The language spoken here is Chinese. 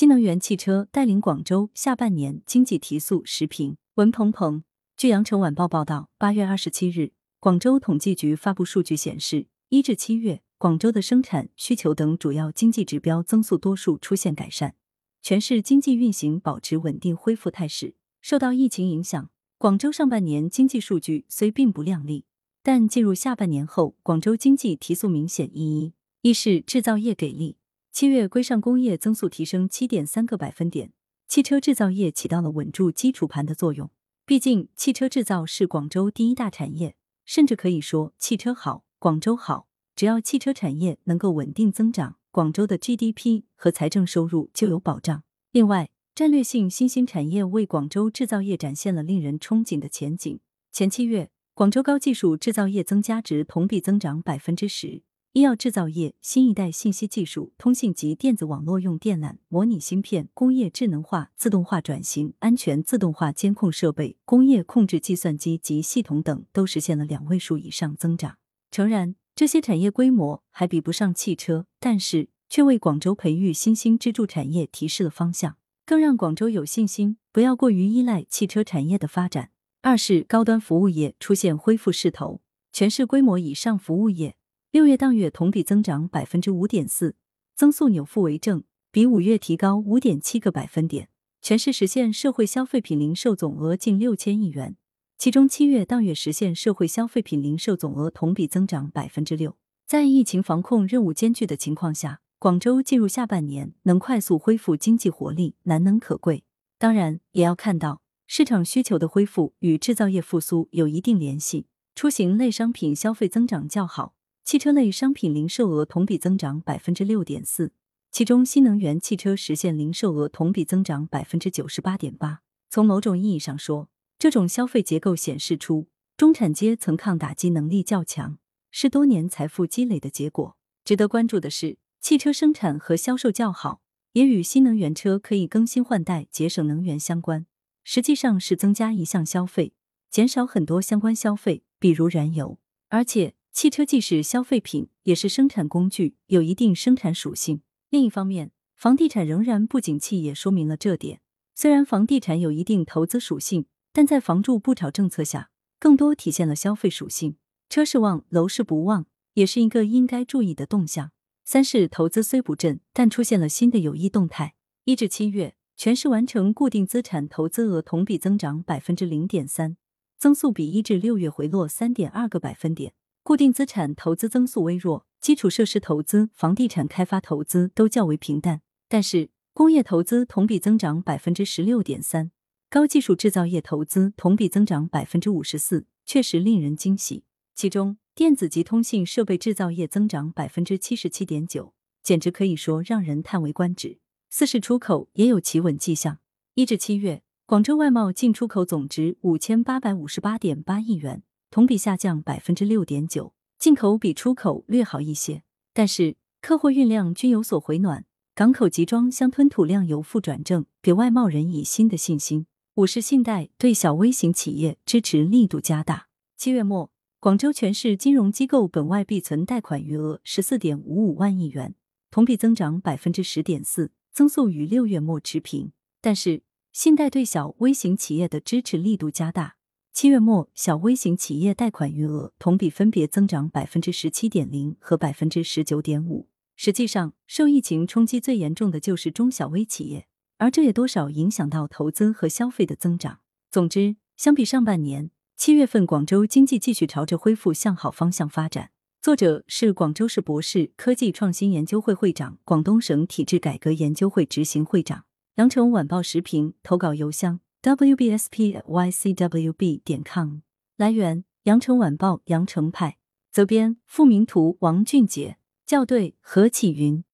新能源汽车带领广州下半年经济提速。时评文鹏鹏。据羊城晚报报道，八月二十七日，广州统计局发布数据显示，一至七月，广州的生产、需求等主要经济指标增速多数出现改善，全市经济运行保持稳定恢复态势。受到疫情影响，广州上半年经济数据虽并不亮丽，但进入下半年后，广州经济提速明显。一一是制造业给力，七月规上工业增速提升七点三个百分点，汽车制造业起到了稳住基础盘的作用。毕竟，汽车制造是广州第一大产业，甚至可以说汽车好，广州好。只要汽车产业能够稳定增长，广州的 GDP 和财政收入就有保障。另外，战略性新兴产业为广州制造业展现了令人憧憬的前景。前七月，广州高技术制造业增加值同比增长百分之十。医药制造业、新一代信息技术、通信及电子网络用电缆、模拟芯片、工业智能化、自动化转型、安全自动化监控设备、工业控制计算机及系统等都实现了两位数以上增长。诚然，这些产业规模还比不上汽车，但是却为广州培育新兴支柱产业提示了方向，更让广州有信心不要过于依赖汽车产业的发展。二是高端服务业出现恢复势头，全市规模以上服务业。六月当月同比增长百分之五点四，增速扭负为正，比五月提高五点七个百分点。全市实现社会消费品零售总额近六千亿元，其中七月当月实现社会消费品零售总额同比增长百分之六。在疫情防控任务艰巨的情况下，广州进入下半年能快速恢复经济活力，难能可贵。当然，也要看到市场需求的恢复与制造业复苏有一定联系。出行类商品消费增长较好。汽车类商品零售额同比增长百分之六点四，其中新能源汽车实现零售额同比增长百分之九十八点八。从某种意义上说，这种消费结构显示出中产阶层抗打击能力较强，是多年财富积累的结果。值得关注的是，汽车生产和销售较好，也与新能源车可以更新换代、节省能源相关。实际上是增加一项消费，减少很多相关消费，比如燃油，而且。汽车既是消费品，也是生产工具，有一定生产属性。另一方面，房地产仍然不景气，也说明了这点。虽然房地产有一定投资属性，但在房住不炒政策下，更多体现了消费属性。车市旺，楼市不旺，也是一个应该注意的动向。三是投资虽不振，但出现了新的有益动态。一至七月，全市完成固定资产投资额同比增长百分之零点三，增速比一至六月回落三点二个百分点。固定资产投资增速微弱，基础设施投资、房地产开发投资都较为平淡。但是工业投资同比增长百分之十六点三，高技术制造业投资同比增长百分之五十四，确实令人惊喜。其中电子及通信设备制造业增长百分之七十七点九，简直可以说让人叹为观止。四是出口也有企稳迹象。一至七月，广州外贸进出口总值五千八百五十八点八亿元。同比下降百分之六点九，进口比出口略好一些，但是客货运量均有所回暖，港口集装箱吞吐量由负转正，给外贸人以新的信心。五是信贷对小微型企业支持力度加大。七月末，广州全市金融机构本外币存贷款余额十四点五五万亿元，同比增长百分之十点四，增速与六月末持平。但是，信贷对小微型企业的支持力度加大。七月末，小微型企业贷款余额同比分别增长百分之十七点零和百分之十九点五。实际上，受疫情冲击最严重的就是中小微企业，而这也多少影响到投资和消费的增长。总之，相比上半年，七月份广州经济继续朝着恢复向好方向发展。作者是广州市博士科技创新研究会会长、广东省体制改革研究会执行会长。羊城晚报时评投稿邮箱。Wbspycwb 点 com 来源：羊城晚报羊城派。责编：付明图王俊杰。校对：何启云。